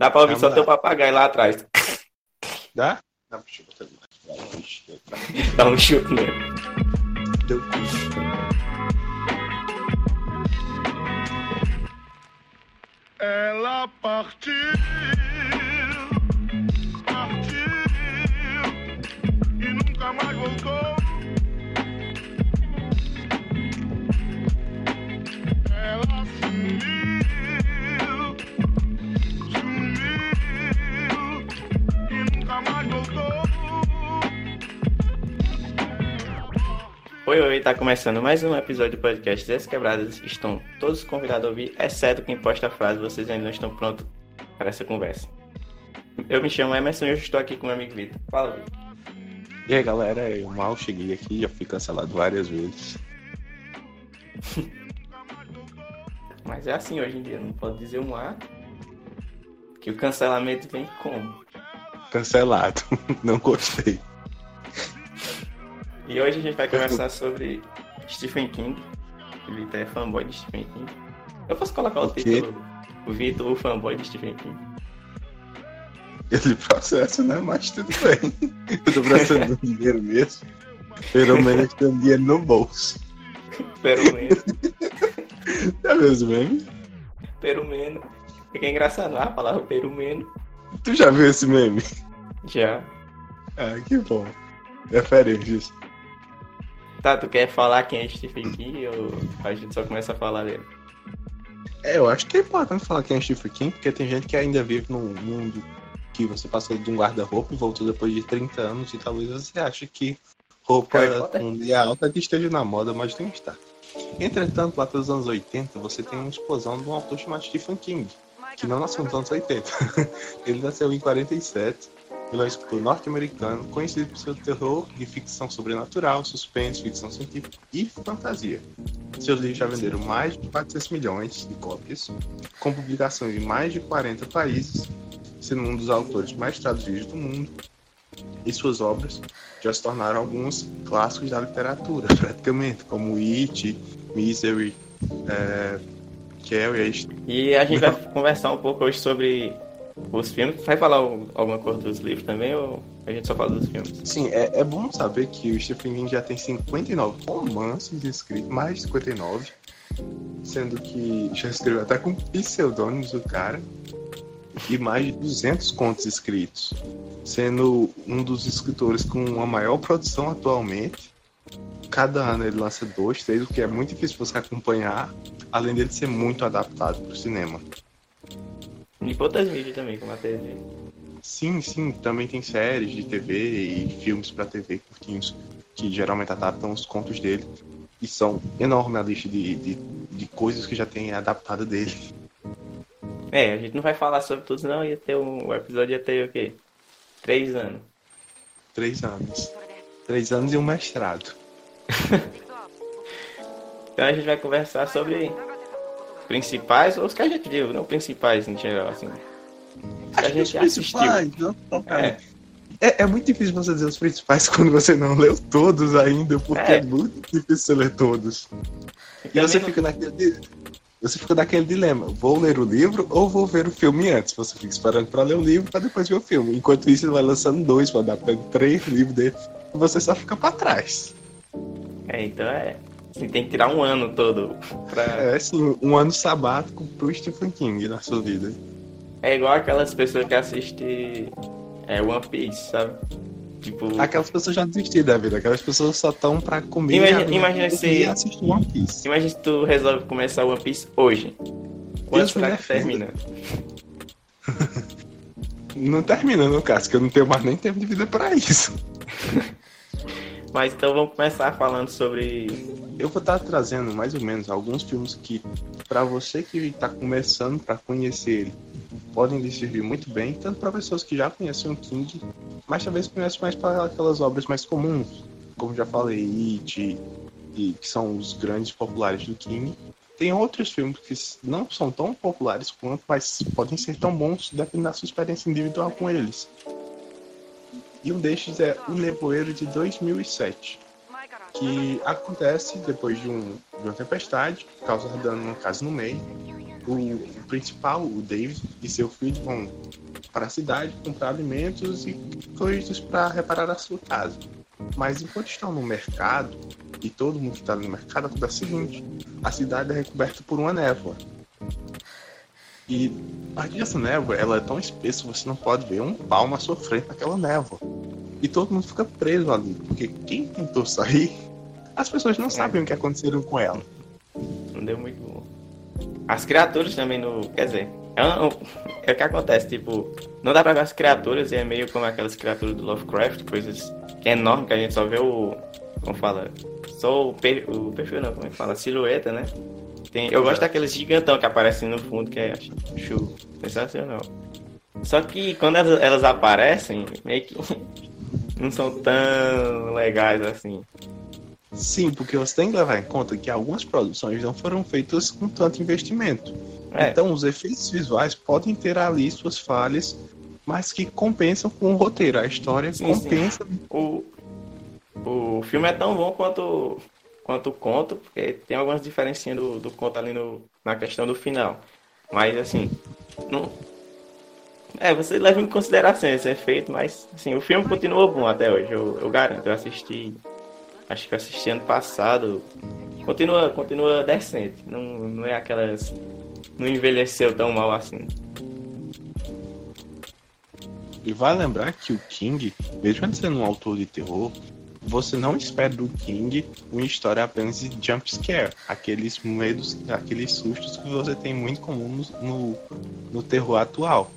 Dá pra ouvir só teu papagaio lá atrás. Dá? Dá pra botar ali. Dá um chute nele. Deu Ela partiu, partiu e nunca mais voltou. Oi, oi, tá começando mais um episódio do podcast Dez Quebradas. Estão todos convidados a ouvir, exceto quem posta a frase, vocês ainda não estão prontos para essa conversa. Eu me chamo Emerson e hoje estou aqui com meu amigo Vitor. Fala, Vitor. E aí, galera, eu mal cheguei aqui, já fui cancelado várias vezes. Mas é assim hoje em dia, não pode dizer um A que o cancelamento vem como? Cancelado. Não gostei. E hoje a gente vai conversar sobre Stephen King. O Vitor é fanboy de Stephen King. Eu posso colocar o, O título? O Vitor, o fanboy de Stephen King. Ele processa, né? Mas tudo bem. Eu tô processando dinheiro mesmo. Pelo menos tem dinheiro no bolso. Pelo menos. É mesmo, meme? Pelo menos. Fica engraçado lá a palavra pelo menos. Tu já viu esse meme? Já. Ah, que bom. Referências. Tá, tu quer falar quem é Stephen King ou a gente só começa a falar dele? É, eu acho que é importante falar quem é Stephen King, porque tem gente que ainda vive num mundo que você passou de um guarda-roupa e voltou depois de 30 anos e talvez você ache que roupa um dia alta que esteja na moda, mas não está. Entretanto, lá pelos anos 80, você tem uma explosão de um autor chamado Stephen King, que não nasceu nos anos 80. Ele nasceu em 47, ele é um escritor norte-americano, conhecido por seu terror e ficção sobrenatural, suspense, ficção científica e fantasia. Seus livros já venderam mais de 400 milhões de cópias, com publicações em mais de 40 países, sendo um dos autores mais traduzidos do mundo. E suas obras já se tornaram alguns clássicos da literatura, praticamente, como It, Misery, é, Carrie, E a gente vai conversar um pouco hoje sobre os filmes. Vai falar alguma coisa dos livros também ou a gente só fala dos filmes? Sim, é, é bom saber que o Stephen King já tem 59 romances escritos, mais de 59, sendo que já escreveu até com pseudônimos o cara, e mais de 200 contos escritos, sendo um dos escritores com a maior produção atualmente. Cada ano ele lança dois, três, o que é muito difícil você acompanhar, além dele ser muito adaptado para o cinema. E outras mídias também, como a TV. Sim, sim, também tem séries de TV e filmes pra TV curtinhos que geralmente adaptam os contos dele. E são enorme a lista de, de, de coisas que já tem adaptado dele. É, a gente não vai falar sobre tudo, não. Ia ter um, o episódio ia ter o quê? Três anos. Três anos. Três anos e um mestrado. Então a gente vai conversar sobre principais, ou os que a gente viu, não principais em geral, assim. A Acho que os gente assistiu. principais, não, não, cara. É, É, é muito difícil você dizer os principais quando você não leu todos ainda, porque É. é, muito difícil você ler todos. E também você não- fica naquele. Você fica naquele dilema, vou ler o livro ou vou ver o filme antes? Você fica esperando pra ler o livro pra depois ver o filme. Enquanto isso, ele vai lançando dois, vai adaptando três livros dele, e você só fica pra trás. É, então é. Assim, tem que tirar um ano todo pra. É assim, um ano sabático pro Stephen King na sua vida. É igual aquelas pessoas que assistem é, One Piece, sabe? Tipo, Aquelas pessoas já desistiram da vida, aquelas pessoas só estão pra comer Imagina- imagina se- assistir One Piece. imagina se tu resolve começar One Piece hoje. Me será que termina? Não termina no caso, que eu não tenho mais nem tempo de vida pra isso. Mas então vamos começar falando sobre. Eu vou estar trazendo mais ou menos alguns filmes que, pra você que está começando pra conhecer ele, podem lhe servir muito bem, tanto para pessoas que já conhecem o King, mas talvez conheçam mais para aquelas obras mais comuns, como já falei, It, e que são os grandes populares do King. Tem outros filmes que não são tão populares quanto, mas podem ser tão bons dependendo da sua experiência individual com eles. E um destes é O Nevoeiro de 2007 que acontece depois de, um, de uma tempestade, causa dano numa casa no meio. o, principal, o David e seu filho vão para a cidade comprar alimentos e coisas para reparar a sua casa. Mas enquanto estão no mercado, e todo mundo que está no mercado, acontece o seguinte: a cidade é recoberta por uma névoa. E a partir dessa névoa, ela é tão espessa você não pode ver um pau na sua frente naquela névoa. E todo mundo fica preso ali, porque quem tentou sair, as pessoas não sabem o que aconteceu com ela. Não deu muito bom. As criaturas também no. Quer dizer, é, um, é o que acontece, tipo, não dá pra ver as criaturas e é meio como aquelas criaturas do Lovecraft, coisas é enorme, que a gente só vê o. Como fala? Só o, per, o perfil não, como é que fala? A silhueta, né? Tem, eu gosto daqueles gigantão que aparecem no fundo, que é show. Sensacional. Só que quando elas, elas aparecem, meio que não são tão legais assim. Sim, porque você tem que levar em conta que algumas produções não foram feitas com tanto investimento. É. Então, os efeitos visuais podem ter ali suas falhas, mas que compensam com o roteiro. A história Sim, sim. compensa. O, o filme é tão bom quanto, quanto o conto, porque tem algumas diferencinhas do, do conto ali no, na questão do final. Mas assim, não. É, você leva em consideração esse efeito, mas assim, o filme continua bom até hoje, eu, eu garanto. Eu assisti. Acho que eu assisti ano passado. Continua, continua decente. Não, não é aquelas. Não envelheceu tão mal assim. E vai lembrar que o King, mesmo ele sendo um autor de terror, você não espera do King uma história apenas de jump scare, aqueles medos, aqueles sustos que você tem muito comum no, no, no terror atual.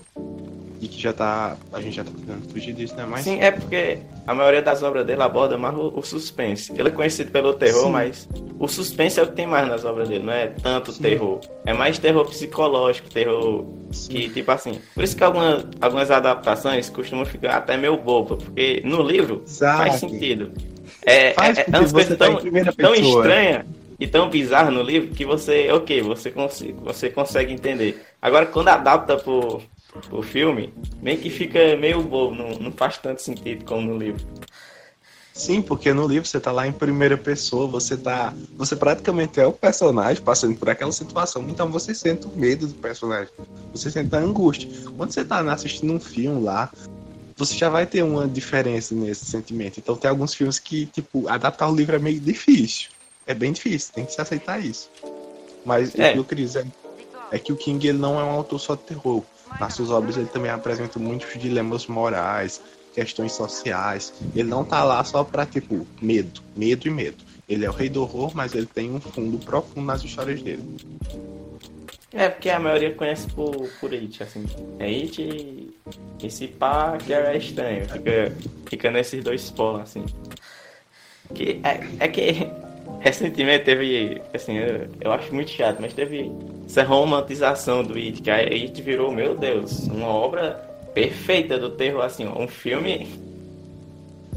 E que já tá. A gente já tá tentando fugir disso, né? Mas Sim, é porque a maioria das obras dele aborda mais o, o suspense. Ele é conhecido pelo terror, Sim. mas o suspense é o que tem mais nas obras dele, não é tanto Sim. terror. É mais terror psicológico, terror que, tipo assim. Por isso que algumas, algumas adaptações costumam ficar até meio boba, porque no livro faz sentido. É, Faz é, é umas você coisas tá tão, tão estranha e tão bizarra no livro que você, ok, você, consi- você consegue entender. Agora, quando adapta pro, pro filme, meio que fica meio bobo, não, não faz tanto sentido como no livro. Sim, porque no livro você tá lá em primeira pessoa, você tá. Você praticamente é o personagem passando por aquela situação, então você sente o medo do personagem. Você sente a angústia. Quando você tá assistindo um filme lá, você já vai ter uma diferença nesse sentimento. Então tem alguns filmes que, tipo, adaptar o livro é meio difícil. É bem difícil, tem que se aceitar isso. Mas É. o que eu queria dizer é que o King ele não é um autor só de terror. Nas suas obras ele também apresenta muitos dilemas morais, questões sociais. Ele não tá lá só pra, tipo, medo, medo e medo. Ele é o rei do horror, mas ele tem um fundo profundo nas histórias dele. É, porque a maioria conhece por, por It, assim. É It e esse pá que é estranho. Fica, fica nesses dois polos, assim. Que é, é que recentemente teve, assim, eu, eu acho muito chato, mas teve essa romantização do It, que a It virou, meu Deus, uma obra perfeita do terror, assim, um filme.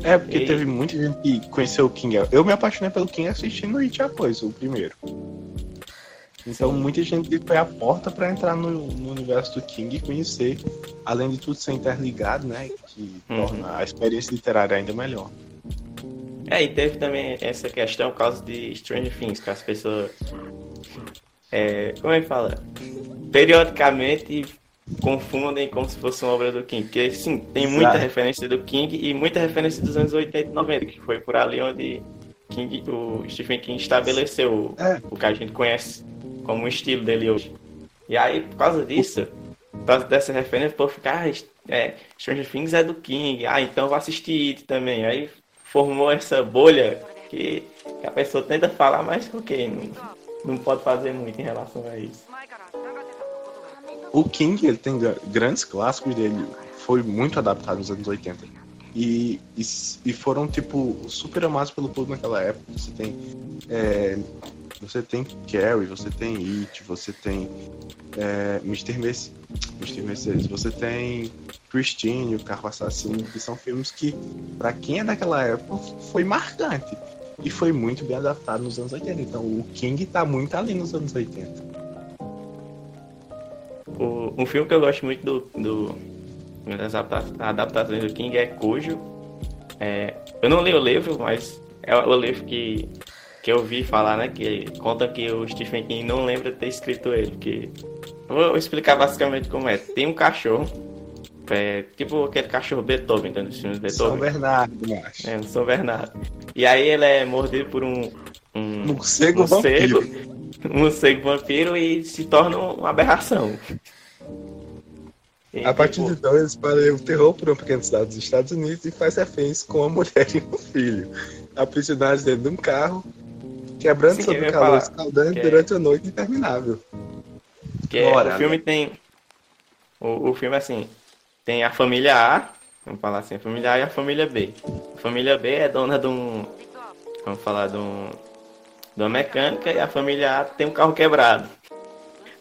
É, porque E- teve muita gente que conheceu o King. Eu me apaixonei pelo King assistindo o It após, o primeiro. Então muita gente foi a porta pra entrar no, no universo do King e conhecer, além de tudo ser interligado, né? Que Uhum. torna a experiência literária ainda melhor. É, e teve também essa questão por causa de Stranger Things, que as pessoas. É, como é que fala? Periodicamente confundem como se fosse uma obra do King. Porque, sim, tem muita Exato. referência do King e muita referência dos anos 80 e 90, que foi por ali onde King, o Stephen King estabeleceu É. o que a gente conhece como o estilo dele hoje. E aí, por causa disso, por causa dessa referência, o povo fica, ah, é, Stranger Things é do King, ah, então vou assistir It também. Aí formou essa bolha que, que a pessoa tenta falar, mas ok, não, não pode fazer muito em relação a isso. O King, ele tem gra- grandes clássicos dele, foi muito adaptado nos anos 80. E, e, e foram, tipo, super amados pelo público naquela época. Você tem. é, você tem Carrie, você tem It, você tem é, Mr. Mercedes, Mr. Mercedes, você tem Christine, o Carro Assassino, que são filmes que, pra quem é daquela época, foi marcante. E foi muito bem adaptado nos anos 80. Então o King tá muito ali nos anos 80. O, um filme que eu gosto muito do, do das adapta- adaptações do King é Cujo. É, eu não li o livro, mas é o livro que, que eu vi falar, né? Que conta que o Stephen King não lembra ter escrito ele, que Vou explicar basicamente como é. Tem um cachorro, é, tipo aquele cachorro Beethoven, tá nos filmes de São Beethoven. Bernardo, macho. É, um São Bernardo. E aí ele é mordido por um. Um Morcego morcego, vampiro. um morcego vampiro e se torna uma aberração. E, A partir tipo, de então, eles espalham o terror por uma pequena cidade dos Estados Unidos e faz reféns com a mulher e o filho. Aprisionados dentro de um carro, quebrando Sim, sob eu o calor escaldante que é- durante a noite interminável. Que é- Bora, o filme tem. O, o filme, assim, tem a família A, vamos falar assim, a família A e a família B. A família B é dona de um. Vamos falar de um. De uma mecânica e a família A tem um carro quebrado.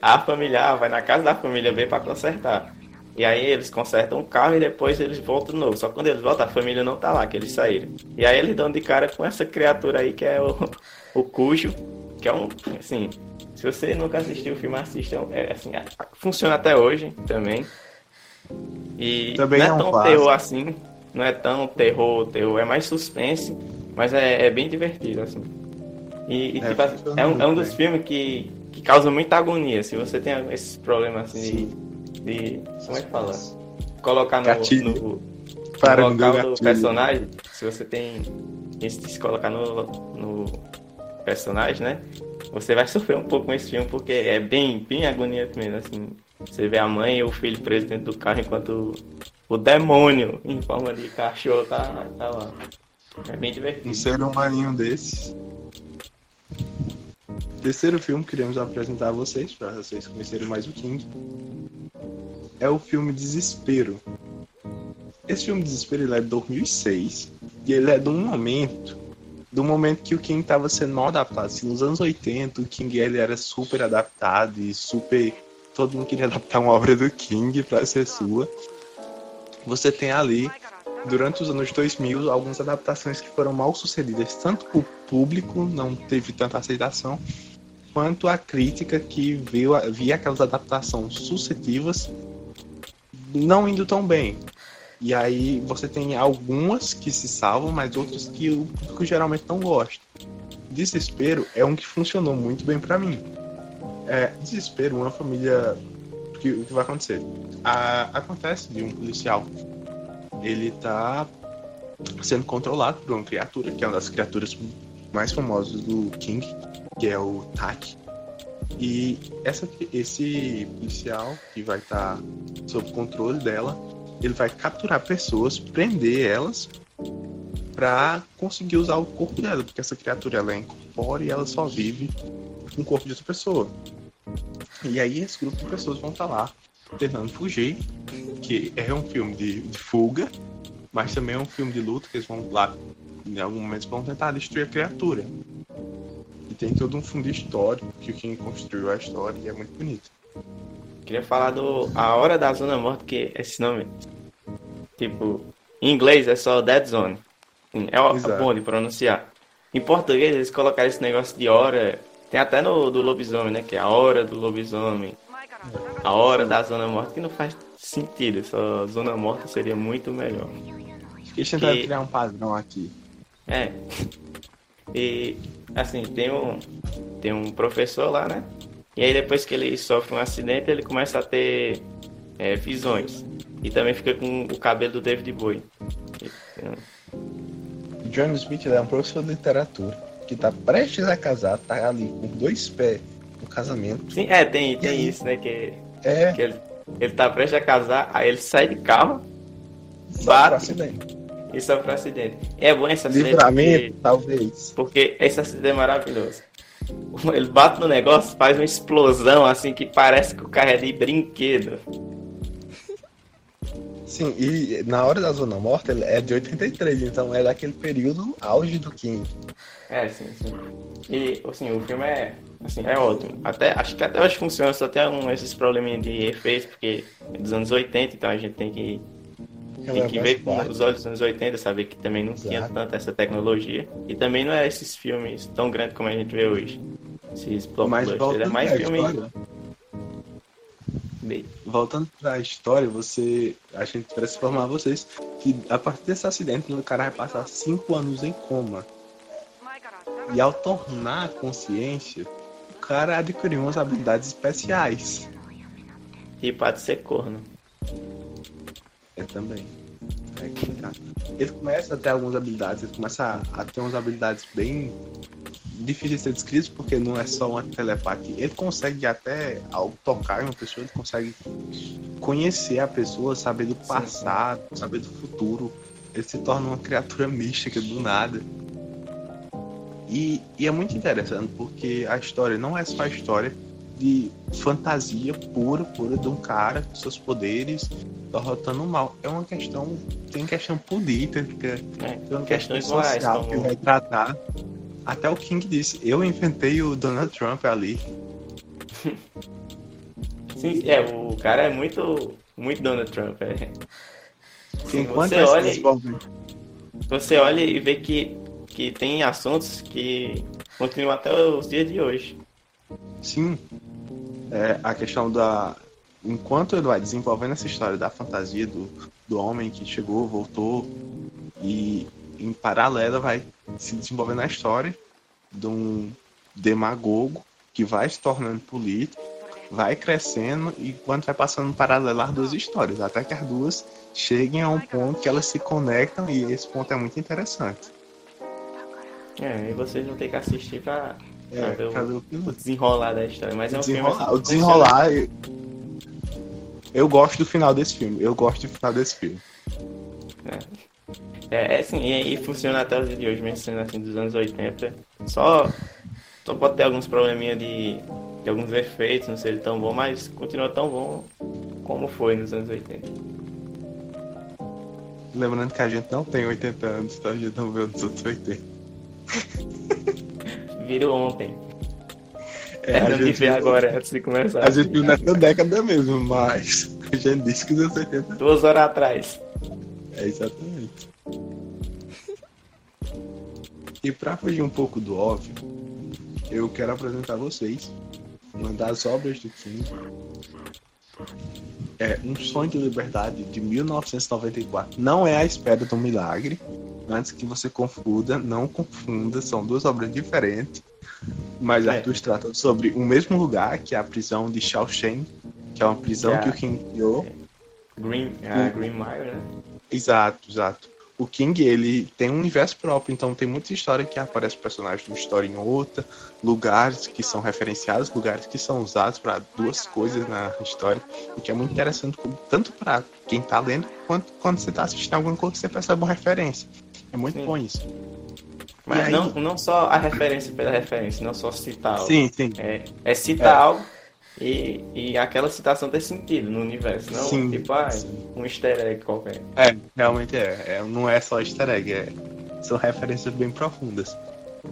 A família A vai na casa da família B para consertar. E aí eles consertam o carro e depois eles voltam de novo. Só quando eles voltam, a família não tá lá, que eles saíram. E aí eles dão de cara com essa criatura aí que é o, o Cujo, que é um. Assim, se você nunca assistiu o filme, assista. É, assim, funciona até hoje também. E Também não é é um tão clássico. terror assim. Não é tão terror, terror. É mais suspense, mas é, é bem divertido, assim. E, e, É, tipo, assim, é, um, é um dos bem. filmes que, que causa muita agonia. Se você tem esses problemas assim de, de. Como é que fala? Colocar no, Gatilho. no, Para no local do personagem, se você tem isso de se colocar no, no personagem, né? Você vai sofrer um pouco com esse filme, porque é bem, bem agoniante mesmo, assim. Você vê a mãe e o filho preso dentro do carro enquanto o demônio em forma de cachorro tá, tá lá. É bem divertido. Um ser humaninho desses. Terceiro filme que queremos apresentar a vocês, para vocês conhecerem mais o King, é o filme Desespero. Esse filme Desespero ele é de 2006 e ele é de um momento, do momento que o King estava sendo mal adaptado. Assim, nos anos 80, o King ele era super adaptado e super. Todo mundo queria adaptar uma obra do King para ser sua. Você tem ali durante os anos 2000, algumas adaptações que foram mal sucedidas, tanto o público, não teve tanta aceitação, quanto a crítica que viu, via aquelas adaptações sucessivas não indo tão bem. E aí você tem algumas que se salvam, mas outras que o público geralmente não gosta. Desespero é um que funcionou muito bem para mim. É, Desespero, uma família. O que, que vai acontecer? A- acontece de um policial ele tá sendo controlado por uma criatura, que é uma das criaturas mais famosas do King, que é o Tak. E essa, esse policial que vai estar sob controle dela, ele vai capturar pessoas, prender elas para conseguir usar o corpo dela, porque essa criatura ela é incorpórea e ela só vive com o corpo de outra pessoa. E aí esse grupo de pessoas vão estar lá tentando fugir, que é um filme de, de fuga, mas também é um filme de luta que eles vão lá, em algum momento vão tentar destruir a criatura. E tem todo um fundo histórico que King construiu a história e é muito bonito. Queria falar do A Hora da Zona Morta, que esse nome, tipo, em inglês é só Dead Zone. É, é Exato. bom de pronunciar. Em português eles colocaram esse negócio de hora. Tem até no do lobisomem, né? Que é a hora do lobisomem. A hora da zona morta, que não faz sentido. Só zona morta seria muito melhor. Eles tentaram Que- criar um padrão aqui. É. E assim, tem um, tem um professor lá, né? E aí depois que ele sofre um acidente, ele começa a ter é, visões. E também fica com o cabelo do David Bowie. John Smith é um professor de literatura que tá prestes a casar, tá ali com dois pés no casamento. Sim, é, tem, tem aí? isso, né? Que, É, que ele, ele tá prestes a casar, aí ele sai de carro só bate. pra acidente. e sofre um acidente. É bom esse acidente Livramento, porque, talvez. porque esse acidente é maravilhoso. Ele bate no negócio, faz uma explosão assim que parece que o carro é de brinquedo. Sim, e na hora da Zona Morta ele é de 83, então é daquele período auge do King. É, sim, sim. E, assim, o filme é, assim, é ótimo. Até, acho que até hoje funciona, só tem um, esses probleminhas de efeitos, porque é dos anos 80, então a gente tem que, tem que ver com os olhos dos anos 80, saber que também não tinha Exato. tanta essa tecnologia. E também não é esses filmes tão grandes como a gente vê hoje. Esses blockbusters. É mais filme... bem- voltando pra história, você. A gente parece informar vocês que a partir desse acidente o cara vai passar 5 anos em coma. E ao tornar a consciência, o cara adquiriu umas habilidades especiais. tipo a de ser corno. É também. É complicado. Ele começa a ter algumas habilidades, ele começa a, a ter umas habilidades bem difíceis de ser descritas, porque não é só uma telepatia. Ele consegue até, ao tocar uma pessoa, ele consegue conhecer a pessoa, saber do passado, saber do futuro. Ele se torna uma criatura mística do nada. E, e é muito interessante, porque a história não é só a história de fantasia pura, pura de um cara com seus poderes derrotando o mal. É uma questão, tem questão política, É, tem uma questão social que vai tratar. Até o King disse, eu inventei o Donald Trump ali. Sim, é, o cara é muito, muito Donald Trump. É. Enquanto você olha, você olha e vê que, que tem assuntos que continuam até os dias de hoje. Sim, é, a questão da. Enquanto ele vai desenvolvendo essa história da fantasia do, do homem que chegou, voltou, e em paralelo vai se desenvolvendo a história de um demagogo que vai se tornando político, vai crescendo e quando vai passando paralelo as duas histórias, até que as duas cheguem a um ponto que elas se conectam e esse ponto é muito interessante. É, e vocês vão ter que assistir pra, pra É, ver o, pra ver o o desenrolar da história. Mas é um desenrolar, filme. o desenrolar. Eu, eu gosto do final desse filme. Eu gosto do final desse filme. É, é assim, e, e funciona até os dias de hoje, mesmo sendo assim dos anos 80. Só, só pode ter alguns probleminha de, de alguns efeitos, não ser tão bom, mas continua tão bom como foi nos anos 80. Lembrando que a gente não tem 80 anos, então a gente não vê os outros 80. Virou ontem. É, É, a, de gente, ver agora, antes de começar. a gente viu nessa década mesmo, mas a gente disse que os anos 80 Duas horas atrás. é exatamente. E pra fugir um pouco do óbvio, eu quero apresentar a vocês uma das obras do King. É Um Sonho de Liberdade de 1994. Não é a espera do milagre. Antes que você confunda, não confunda, são duas obras diferentes. Mas É. as duas tratam sobre o mesmo lugar, que é a prisão de Shawshank, que é uma prisão É. que o King criou. Green, a Green Mile, né? Exato, exato. O King, ele tem um universo próprio, então tem muita história que aparece personagens de uma história em outra, lugares que são referenciados, lugares que são usados para duas coisas na história, o que é muito interessante, tanto para quem tá lendo, quanto quando você tá assistindo alguma coisa que você percebe uma referência. É muito Sim. bom isso. Mas aí- não, não só a referência pela referência, não só citar algo. Sim, sim. É, é citar É. algo e, e aquela citação ter sentido no universo, não Sim. tipo, ah, um easter egg qualquer. É, realmente é. É, Não é só easter egg, é- são referências bem profundas.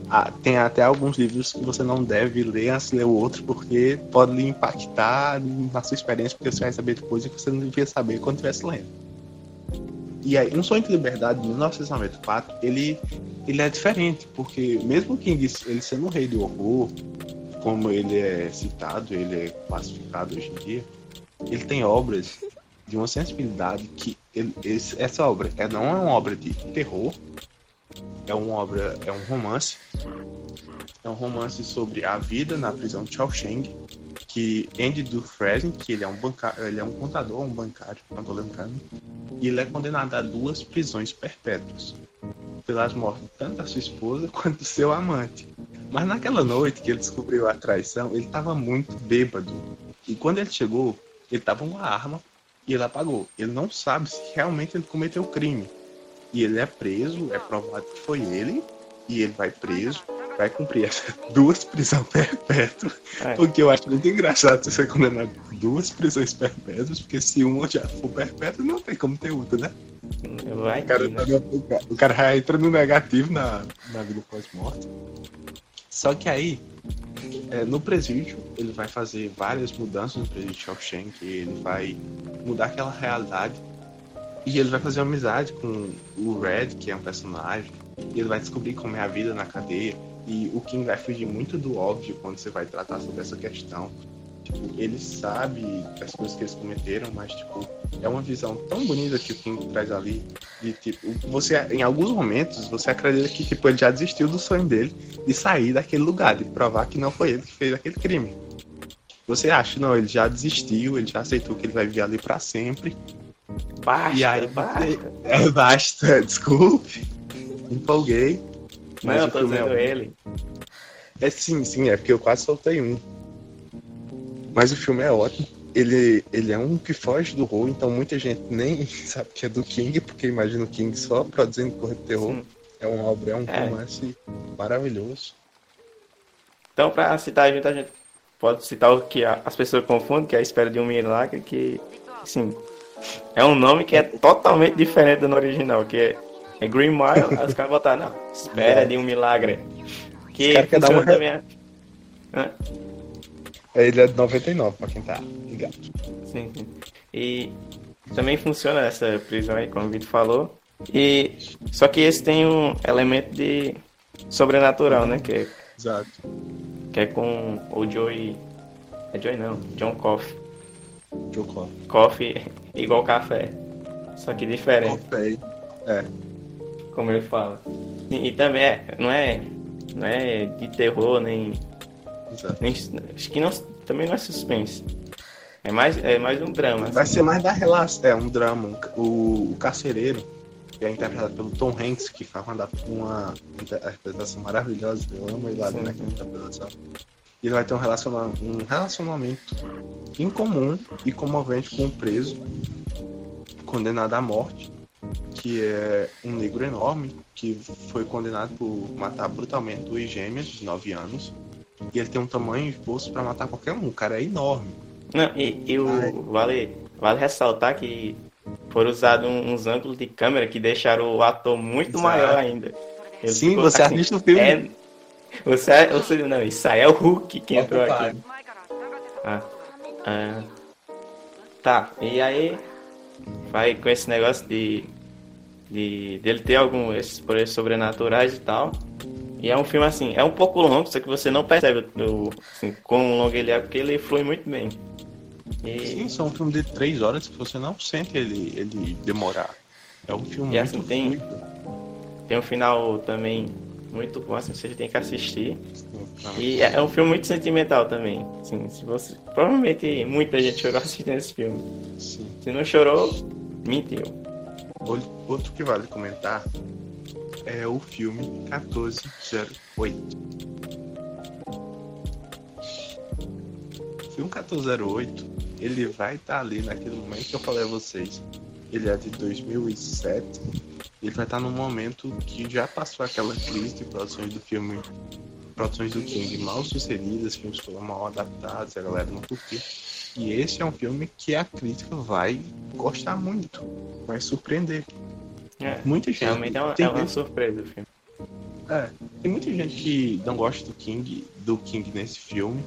Ah, tem até alguns livros que você não deve ler antes de ler o outro, porque pode lhe impactar na sua experiência, porque você vai saber de coisas que você não devia saber quando estivesse lendo. E aí, Um Sonho de Liberdade, de 1994, ele, ele é diferente, porque mesmo que ele sendo o rei do horror, como ele é citado, ele é classificado hoje em dia, ele tem obras de uma sensibilidade que ele- esse- essa obra é, não é uma obra de terror, é uma obra, é um romance, é um romance sobre a vida na prisão de Shawshank, que Andy Dufresne, que ele é um bancário, ele é um contador, um bancário, não tô lembrando, e ele é condenado a duas prisões perpétuas pelas mortes tanto da sua esposa quanto do seu amante. Mas naquela noite que ele descobriu a traição, ele estava muito bêbado. E quando ele chegou, ele estava com uma arma e ele apagou. Ele não sabe se realmente ele cometeu o crime. E ele é preso, é provado que foi ele, e ele vai preso, vai cumprir essas duas prisões perpétuas. É. Porque eu acho muito engraçado você ser condenado duas prisões perpétuas, porque se uma já for perpétua, não tem como ter outra, né? Vai O cara, que, né? o cara- entra no negativo na, na vida pós-morte. Só que aí, é, no presídio, ele vai fazer várias mudanças no presídio de Shawshank, ele vai mudar aquela realidade. E ele vai fazer uma amizade com o Red, que é um personagem. E ele vai descobrir como é a vida na cadeia. E o King vai fugir muito do óbvio quando você vai tratar sobre essa questão. Tipo, ele sabe das coisas que eles cometeram, mas, tipo, é uma visão tão bonita que o King traz ali. E, tipo, você, em alguns momentos, você acredita que, tipo, ele já desistiu do sonho dele de sair daquele lugar, de provar que não foi ele que fez aquele crime. Você acha, não, ele já desistiu, ele já aceitou que ele vai viver ali pra sempre. Basta, E aí, basta. É, basta, desculpe. Empolguei. Não, Mas eu o tô dizendo é... ele. é sim, sim, é porque eu quase soltei um. Mas o filme é ótimo. Ele, ele é um que foge do horror, então muita gente nem sabe que é do King, porque imagina o King só produzindo correr de terror. Sim. É uma obra, é um É. romance maravilhoso. Então, pra citar junto, a gente pode citar o que as pessoas confundem, que é a espera de um milagre, que, assim, é um nome que é totalmente diferente do original, que é, é Green Mile, aí os caras botaram, não, espera de um milagre. Que funciona uma- também. é-? Ele é de 99, pra quem tá ligado. Sim, sim. E também funciona essa prisão aí, como o Vitor falou. E só que esse tem um elemento de sobrenatural, né? Que é, Exato. que é com o Joey. É Joey não, John Coffey. Joe Coffey. Coffee igual café. Só que diferente, Coffey. É. como ele fala. E, e também é, não é. Não é de terror, nem. Exato. nem acho que não, também não é suspense. É mais, é mais um drama. Vai assim. ser mais da relação. É um drama. O, o carcereiro, que é interpretado pelo Tom Hanks, que faz uma, uma interpretação maravilhosa. Eu amo ele Sim, naquela interpretação. Ele vai ter um relacionamento, um relacionamento incomum e comovente com um preso condenado à morte, que é um negro enorme, que foi condenado por matar brutalmente duas gêmeas de 9 anos. E ele tem um tamanho de bolso para matar qualquer um. O cara é enorme. Não, e, e o, Ai. vale, vale ressaltar que foram usados uns ângulos de câmera que deixaram o ator muito Exato. maior ainda. Ele Sim, ficou você assim, assiste o filme. É, você, você, não, isso aí é o Hulk que entrou aqui. Ah, ah, tá, e aí vai com esse negócio de, de dele ter algum esses poderes sobrenaturais e tal. E é um filme assim, é um pouco longo, só que você não percebe o, assim, quão longo ele é, porque ele flui muito bem. E, Sim, são um filme de três horas que você não sente ele, ele demorar. É um filme E muito assim, tem- fluido. Tem um final também muito bom, assim, você tem que assistir. E é um filme muito sentimental também. Assim, se você. Provavelmente muita gente chorou assistindo esse filme. Sim. Se não chorou, mentiu. Outro que vale comentar é o filme 1408. O filme 1408, ele vai estar ali naquele momento que eu falei a vocês. Ele é de 2007. Ele vai estar num momento que já passou aquela crise de produções do filme, produções do King mal sucedidas, filmes foram mal adaptados, a galera não curtiu. E esse é um filme que a crítica vai gostar muito, vai surpreender. É, Muita gente. realmente é uma, é uma surpresa o filme. é, tem muita gente que não gosta do King, do King nesse filme,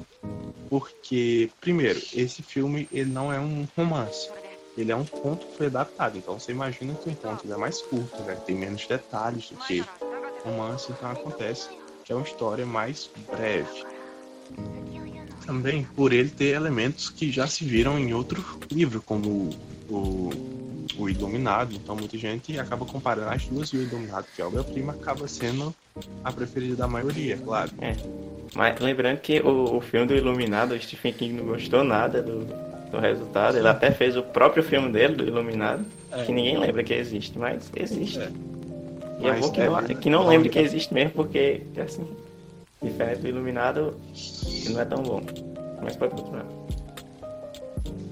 porque primeiro, esse filme ele não é um romance. Ele é um conto que foi adaptado, então você imagina que conto ele é mais curto, né? Tem menos detalhes do que romance, então acontece que é uma história mais breve. Também por ele ter elementos que já se viram em outro livro, como o, o Iluminado. Então muita gente acaba comparando as duas e o Iluminado, que é a obra-prima, acaba sendo a preferida da maioria, claro. Mas lembrando que o, o filme do Iluminado, o Stephen King não gostou nada do, do resultado. Ele até fez o próprio filme dele, do Iluminado, É. que ninguém lembra que existe, mas existe. É. E é Mas bom que, é não, que não lembre que existe mesmo, porque, assim, diferente do Iluminado, não é tão bom. Mas pode continuar.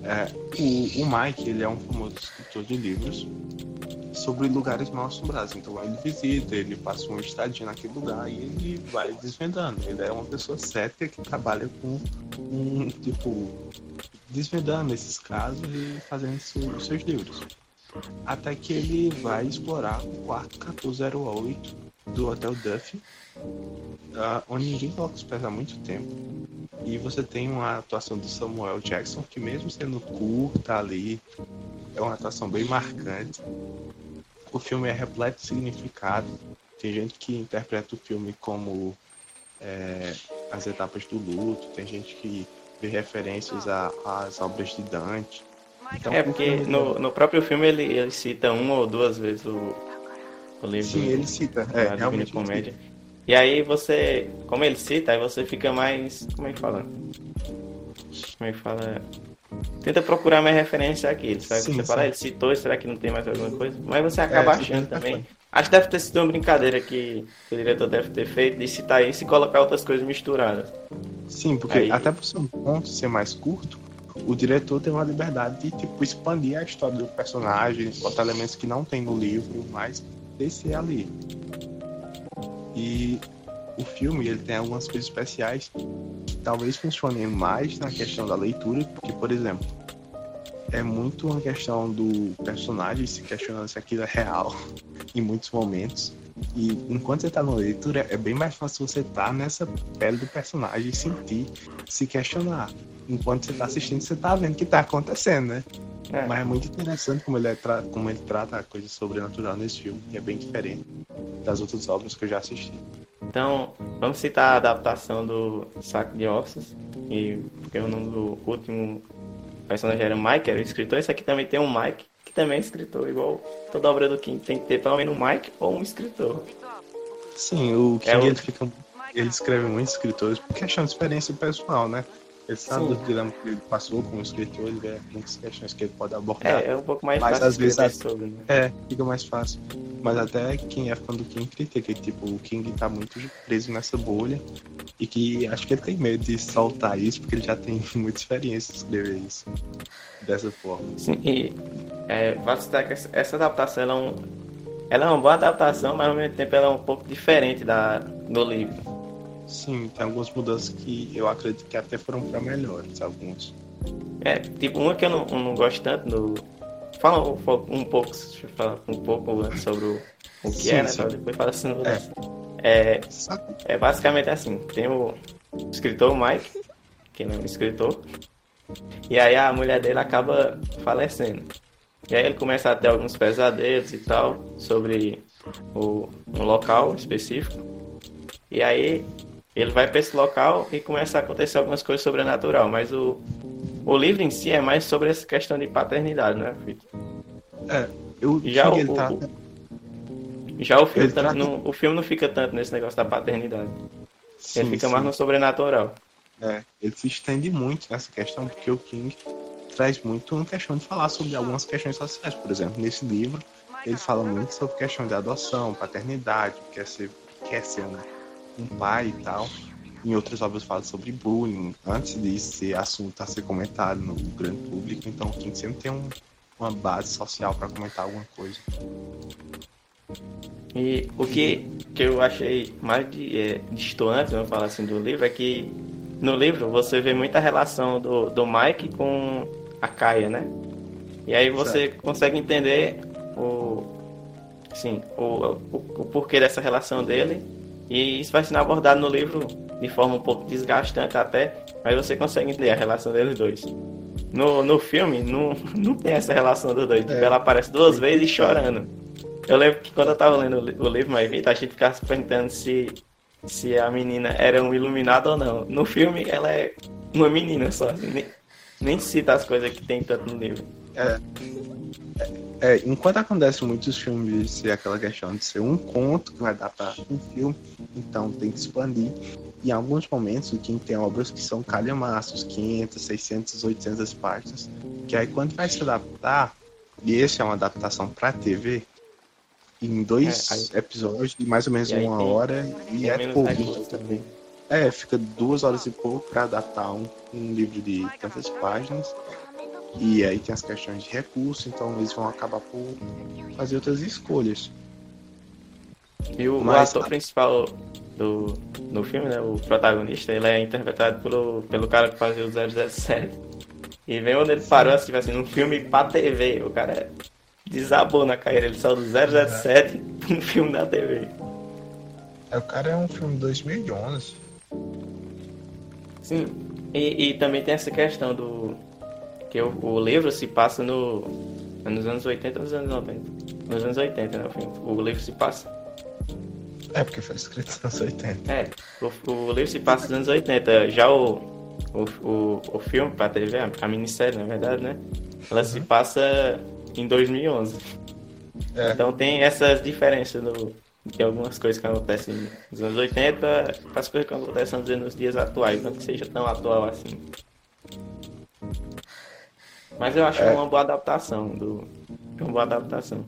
É, o, o Mike, ele é um famoso escritor de livros sobre lugares mal assombrados. Então ele visita, ele passa uma estadia naquele lugar e ele vai desvendando. Ele é uma pessoa cética que trabalha com um tipo desvendando esses casos e fazendo seu- os seus livros. Até que ele vai explorar o quarto 1408 do Hotel Duff, ah, onde ninguém coloca os pés há muito tempo. E você tem uma atuação do Samuel Jackson, que mesmo sendo curta ali, é uma atuação bem marcante. O filme é repleto de significado. Tem gente que interpreta o filme como é, as etapas do luto, tem gente que vê referências às obras de Dante. Então, É, porque filme- no, no próprio filme ele, ele cita uma ou duas vezes o, o livro Sim, ele cita. É, realmente. Comédia. E aí você, como ele cita, aí você fica mais. Como é que fala? Como é que fala? Tenta procurar mais referência àquilo, sabe? Sim, você sim. fala, "Ah, ele citou, será que não tem mais alguma coisa? Mas você acaba É, achando também. Acho que deve ter sido uma brincadeira que o diretor deve ter feito de citar isso e colocar outras coisas misturadas. Sim, porque Aí- até por ser um ponto ser mais curto, o diretor tem uma liberdade de tipo, expandir a história do personagem, botar elementos que não tem no livro, mas descer ali. E o filme ele tem algumas coisas especiais que talvez funcionem mais na questão da leitura, porque, por exemplo, é muito uma questão do personagem se questionando se aquilo é real em muitos momentos. E enquanto você tá na leitura, é bem mais fácil você estar nessa pele do personagem e sentir, se questionar. Enquanto você tá assistindo, você tá vendo o que tá acontecendo, né? É. Mas é muito interessante como ele, é tra- como ele trata a coisa sobrenatural nesse filme, que é bem diferente das outras obras que eu já assisti. Então, vamos citar a adaptação do Saco de Ossos, e porque o nome do último personagem era Mike, era o escritor. Esse aqui também tem um Mike, também é escritor, igual toda obra do King tem que ter pelo menos um Mike ou um escritor. Sim, o King É o- ele fica. Ele escreve muitos escritores por questão de experiência pessoal, né? Ele sabe Sim. do dilema que ele passou como escritor, ele vê muitas questões que ele pode abordar. É, é um pouco mais Mas fácil às vezes escrever a- sobre, né? É, fica mais fácil. Mas até quem é fã do King critica que tipo, o King tá muito preso nessa bolha e que acho que ele tem medo de soltar isso porque ele já tem muita experiência de escrever isso dessa forma. Sim, e é, vale citar que essa, essa adaptação ela é, um, ela é uma boa adaptação, mas ao mesmo tempo ela é um pouco diferente da, do livro. Sim, tem algumas mudanças que eu acredito que até foram para melhores, alguns. É, tipo, uma que eu não, não gosto tanto do. Fala um pouco, um pouco, deixa eu falar um pouco sobre o, o que Sim, é, né? sim. Depois fala assim. É. É, é basicamente assim, tem o escritor Mike, que não é um escritor, e aí a mulher dele acaba falecendo. E aí ele começa a ter alguns pesadelos e tal sobre o, um local específico. E aí ele vai para esse local e começa a acontecer algumas coisas sobrenatural, mas o, o livro em si é mais sobre essa questão de paternidade, né, Fito? É, eu já o- tá- o- Já o filme, não, o filme não fica tanto nesse negócio da paternidade. sim, ele fica sim. mais no sobrenatural. É, ele se estende muito nessa questão, porque o King traz muito uma questão de falar sobre algumas questões sociais. Por exemplo, nesse livro, ele fala muito sobre questão de adoção, paternidade, quer ser, quer ser um, um pai e tal. Em outras obras fala sobre bullying, antes de ser assunto a ser comentado no grande público. Então, o King sempre tem um- uma base social para comentar alguma coisa. E o que, que eu achei mais de, é, distoante, vamos falar assim, do livro, é que no livro você vê muita relação do, do Mike com a Kaia, né? E aí você consegue entender o, sim, o, o, o porquê dessa relação dele. E isso vai sendo abordado no livro de forma um pouco desgastante até, mas você consegue entender a relação deles dois. No, no filme, não, não tem essa relação dos dois. Tipo, É. ela aparece duas vezes chorando. Eu lembro que quando eu tava lendo o li- o livro mais vida, a gente ficava se perguntando se, se a menina era um iluminado ou não. No filme, ela é uma menina só. Nem, nem cita as coisas que tem tanto no livro. É, enquanto acontece muitos filmes de ser aquela questão de ser um conto que vai dar para um filme, então tem que expandir. E em alguns momentos o King tem obras que são calhamaços, 500, 600, 800 páginas, que aí quando vai se adaptar, e esse é uma adaptação para TV, em dois episódios de mais ou menos É, aí uma tem- hora, e Tem é pouco. também. É, fica duas horas e pouco para adaptar um, um livro de tantas páginas. E aí tem as questões de recurso, então eles vão acabar por fazer outras escolhas. E o, Mas- ator principal do, do filme, né, o protagonista, ele é interpretado pelo, pelo cara que fazia o 007. E vem onde ele parou, assim, tipo assim, num filme pra TV. O cara desabou na carreira, ele saiu do 007 pra um filme da TV. É, o cara é um filme de 2011. Sim, e, e também tem essa questão do. Que o, o livro se passa no. nos anos 80 ou nos anos 90? Nos anos 80, né? O, livro se passa. É, porque foi escrito nos anos 80. É, o, o livro se passa nos anos 80. Já o, o, o, o filme pra TV, a, a minissérie, na verdade, né? Ela se passa em 2011. É. Então tem essas diferenças no, de algumas coisas que acontecem nos anos 80 para as coisas que acontecem nos dias atuais, não que seja tão atual assim. Mas eu acho É. uma boa adaptação do. Uma boa adaptação.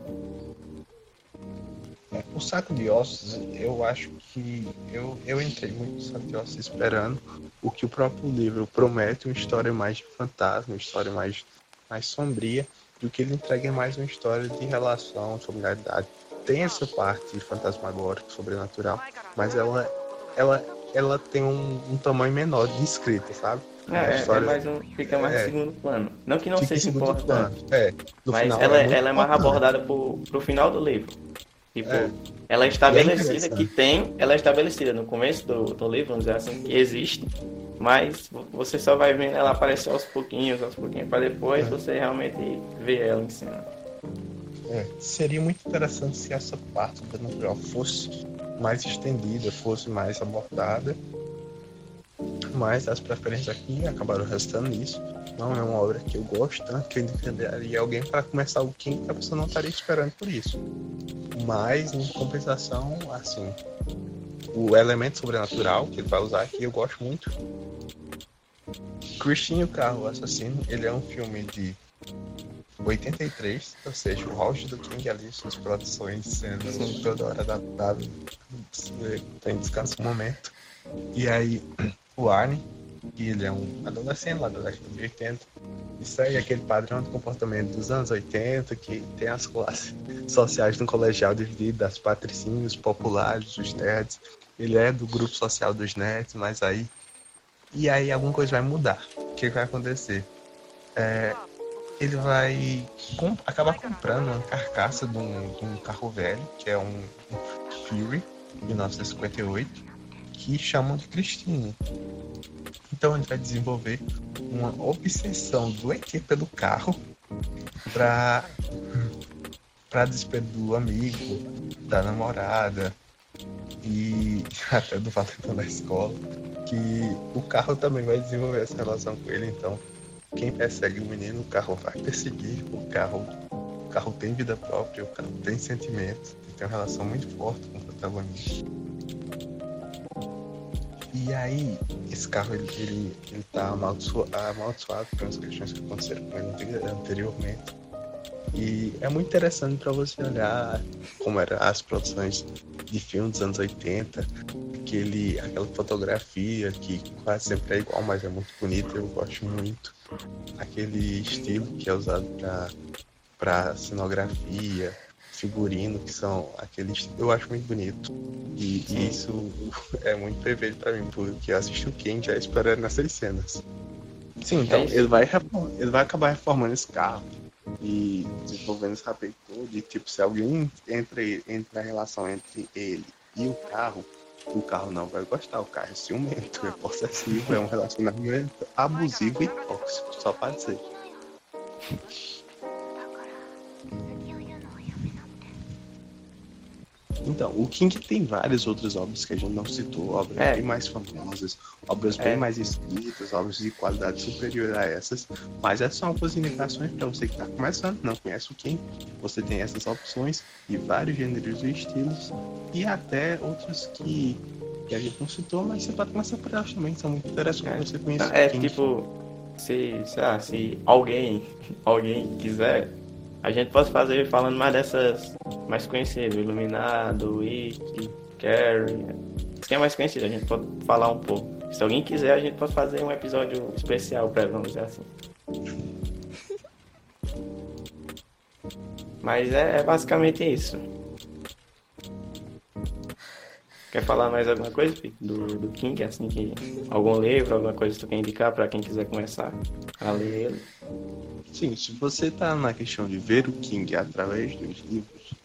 O saco de ossos, eu acho que eu, eu entrei muito no saco de ossos esperando o que o próprio livro promete, uma história mais de fantasma, uma história mais, mais sombria, e o que ele entrega é mais uma história de relação, familiaridade. Tem essa parte fantasmagórica, sobrenatural, mas ela, ela, ela tem um, um tamanho menor de escrita, sabe? É, é, é história- mais um, fica mais é. segundo plano. Não que não seja importante. É, mas final ela, muito ela é mais abordada pro, pro final do livro. Tipo, É. ela é estabelecida interessante. que tem, ela é estabelecida no começo do, do livro, vamos dizer assim, que existe, mas você só vai vendo ela aparecer aos pouquinhos, aos pouquinhos, para depois É. você realmente ver ela em cena. É, seria muito interessante se essa parte do natural fosse mais estendida, fosse mais abordada. Mas as preferências aqui acabaram restando nisso. Não é uma obra que eu gosto tanto que eu indicaria alguém para começar o quinto, a pessoa não estaria esperando por isso. Mas, em compensação, assim, o elemento sobrenatural que ele vai usar aqui eu gosto muito. Christine e o Carro Assassino, ele é um filme de 83, ou seja, o auge do King ali, suas produções sendo Sim. toda hora adaptadas, tem descanso um momento. E aí, o Arne, que ele é um adolescente lá da década de 80, isso aí é aquele padrão de comportamento dos anos 80, que tem as classes sociais no colegial dividido, das patricinhos, populares, os nerds. Ele é do grupo social dos nerds, mas aí. E aí alguma coisa vai mudar. O que vai acontecer? É, ele vai com- acabar comprando uma carcaça de um, de um carro velho, que é um, um Fury, 1958, que chamam de Christine. Então ele vai desenvolver uma obsessão do ET pelo carro para para despedir do amigo, da namorada e até do valentão da escola, que o carro também vai desenvolver essa relação com ele, então quem persegue o menino, o carro vai perseguir, o carro, o carro tem vida própria, o carro tem sentimentos, tem uma relação muito forte com o protagonista. E aí, esse carro ele, ele, ele tá amaldiçoado, amaldiçoado umas questões que aconteceram com ele anteriormente. E é muito interessante para você olhar como eram as produções de filmes dos anos 80, aquele, aquela fotografia que quase sempre é igual, mas é muito bonita, eu gosto muito. Aquele estilo que é usado para cenografia, figurino, que são aqueles. Eu acho muito bonito. E, e isso é muito perfeito para mim, porque eu assisti o Ken já esperando essas cenas. Sim, então É ele vai, ele vai acabar reformando esse carro e desenvolvendo esse rapaz todo. E tipo, se alguém entra, entra na relação entre ele e o carro, o carro não vai gostar. O carro é ciumento, é possessivo, é um relacionamento abusivo e tóxico, só pode ser. Então, o King tem várias outras obras que a gente não citou, obras É. bem mais famosas, obras É. bem mais escritas, obras de qualidade superior a essas, mas essas são algumas indicações para você que está começando, não conhece o King, você tem essas opções de vários gêneros e estilos, e até outros que, que a gente não citou, mas você pode começar por elas também, são muito interessantes para você conhecer É o King. tipo, se, sei lá, se alguém, alguém quiser, a gente pode fazer falando mais dessas mais conhecidas, Iluminado, It, Carrie. Quem é mais conhecido, a gente pode falar um pouco. Se alguém quiser, a gente pode fazer um episódio especial pra ela, vamos dizer assim. Mas é, é basicamente isso. Quer falar mais alguma coisa do, do King, assim, que algum livro, alguma coisa que tu quer indicar pra quem quiser começar a ler ele? Sim, se você tá na questão de ver o King através dos livros,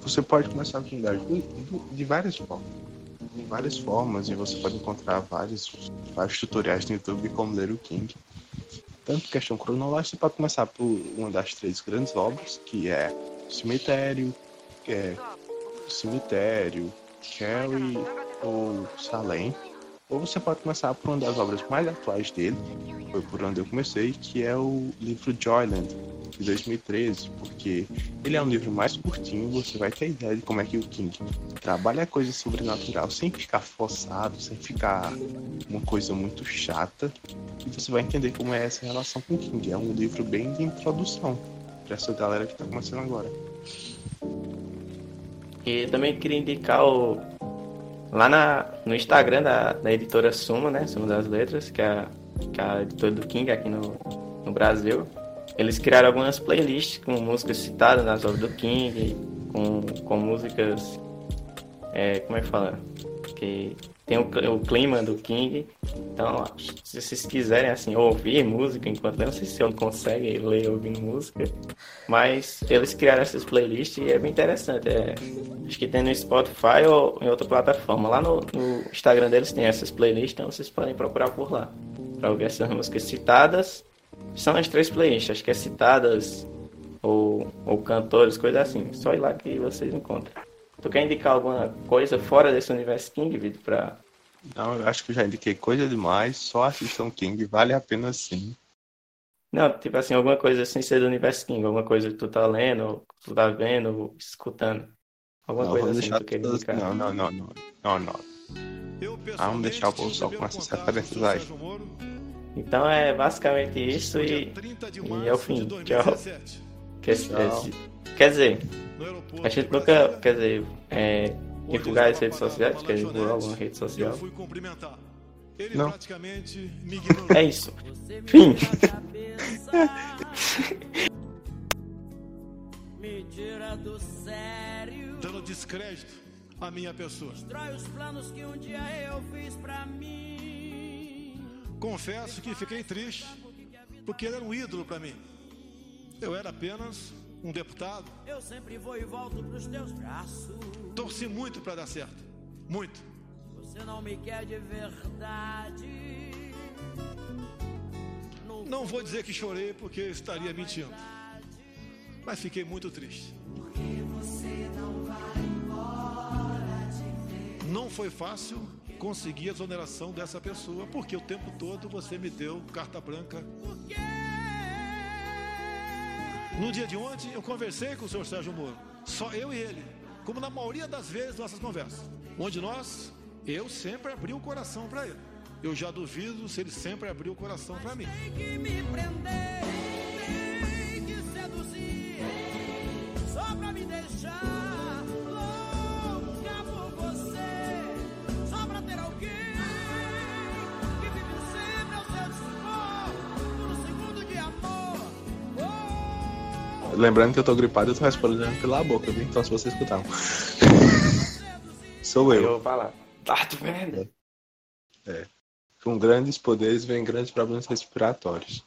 você pode começar a King de, de várias formas. De várias formas, e você pode encontrar vários, vários tutoriais no YouTube como ler o King. Tanto questão cronológica, você pode começar por uma das três grandes obras, que é Cemitério, é Cemitério, Carrie ou Salem. Ou você pode começar por uma das obras mais atuais dele, foi por onde eu comecei, que é o livro Joyland, de 2013, porque ele é um livro mais curtinho, você vai ter ideia de como é que o King trabalha a coisa sobrenatural sem ficar forçado, sem ficar uma coisa muito chata, e você vai entender como é essa relação com o King. É um livro bem de introdução para essa galera que está começando agora. E também queria indicar o. Lá na, no Instagram da, da editora Suma, né? Suma das Letras, que é a, que é a editora do King aqui no, no Brasil. Eles criaram algumas playlists com músicas citadas nas obras do King, com, com músicas. É, como é que fala? Que tem o, o, clima do King. Então, se vocês quiserem assim ouvir música enquanto não sei se eu consegue ler ouvindo música, mas eles criaram essas playlists e é bem interessante. É, acho que tem no Spotify ou em outra plataforma. Lá no, no Instagram deles tem essas playlists, então vocês podem procurar por lá para ouvir essas músicas citadas. São as três playlists, acho que é citadas ou, ou cantores, coisa assim. Só ir lá que vocês encontram. Tu quer indicar alguma coisa fora desse universo King, Vitor, pra... Não, eu acho que eu já indiquei coisa demais, só assistam King, vale a pena sim. Não, tipo assim, alguma coisa sem ser do universo King, alguma coisa que tu tá lendo, tu tá vendo, escutando. Alguma não, coisa assim que tu quer indicar. Não, não, não, não, não, não. Ah, vamos deixar o povo só com essas referências aí. Então é basicamente isso e, e é o fim. Tchau. Quer, Tchau. quer dizer, a gente nunca, quer dizer, é, divulgar as redes sociais, quer divulgar alguma rede social. Não. praticamente me ignorou. É isso. Fim. Me tira do sério. Dando descrédito à minha pessoa. Destrói os planos que um dia eu fiz pra mim. Confesso que fiquei triste, porque ele era um ídolo para mim. Eu era apenas um deputado. Eu sempre vou e volto pros teus braços. Torci muito para dar certo. Muito. Você não me quer de verdade. Não, Não vou dizer que chorei porque estaria mentindo. Mas fiquei muito triste. Não foi fácil conseguir a exoneração dessa pessoa, porque o tempo todo você me deu carta branca. No dia de ontem, eu conversei com o senhor Sérgio Moro, só eu e ele, como na maioria das vezes nossas conversas, onde nós, eu sempre abri o coração para ele. Eu já duvido se ele sempre abriu o coração para mim. tem que me prender. Lembrando que eu tô gripado, eu tô respondendo pela boca, viu? Então se você escutar. Sou Eu eu. vou falar. Tá, tu vendo? Com grandes poderes vem grandes problemas respiratórios.